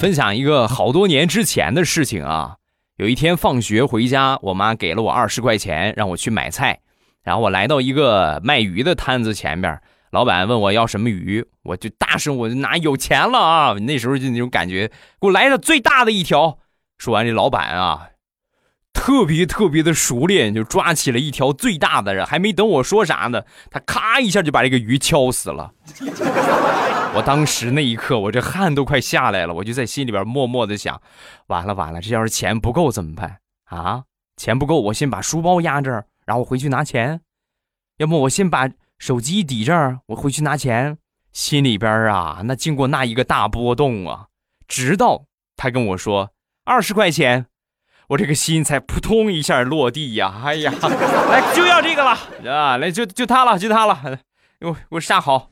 分享一个好多年之前的事情啊。有一天放学回家，我妈给了我二十块钱，让我去买菜。然后我来到一个卖鱼的摊子前面，老板问我要什么鱼，我就大声，我就拿有钱了啊！那时候就那种感觉，给我来的最大的一条。说完，这老板啊，特别特别的熟练，就抓起了一条最大的。还没等我说啥呢，他咔一下就把这个鱼敲死了。我当时那一刻，我这汗都快下来了，我就在心里边默默的想：完了完了，这要是钱不够怎么办啊？钱不够，我先把书包压这儿，然后回去拿钱；要么我先把手机抵这儿，我回去拿钱。心里边啊，那经过那一个大波动啊，直到他跟我说二十块钱，我这个心才扑通一下落地呀！哎呀，来就要这个了啊！来就就他了，就他了，给我我下好。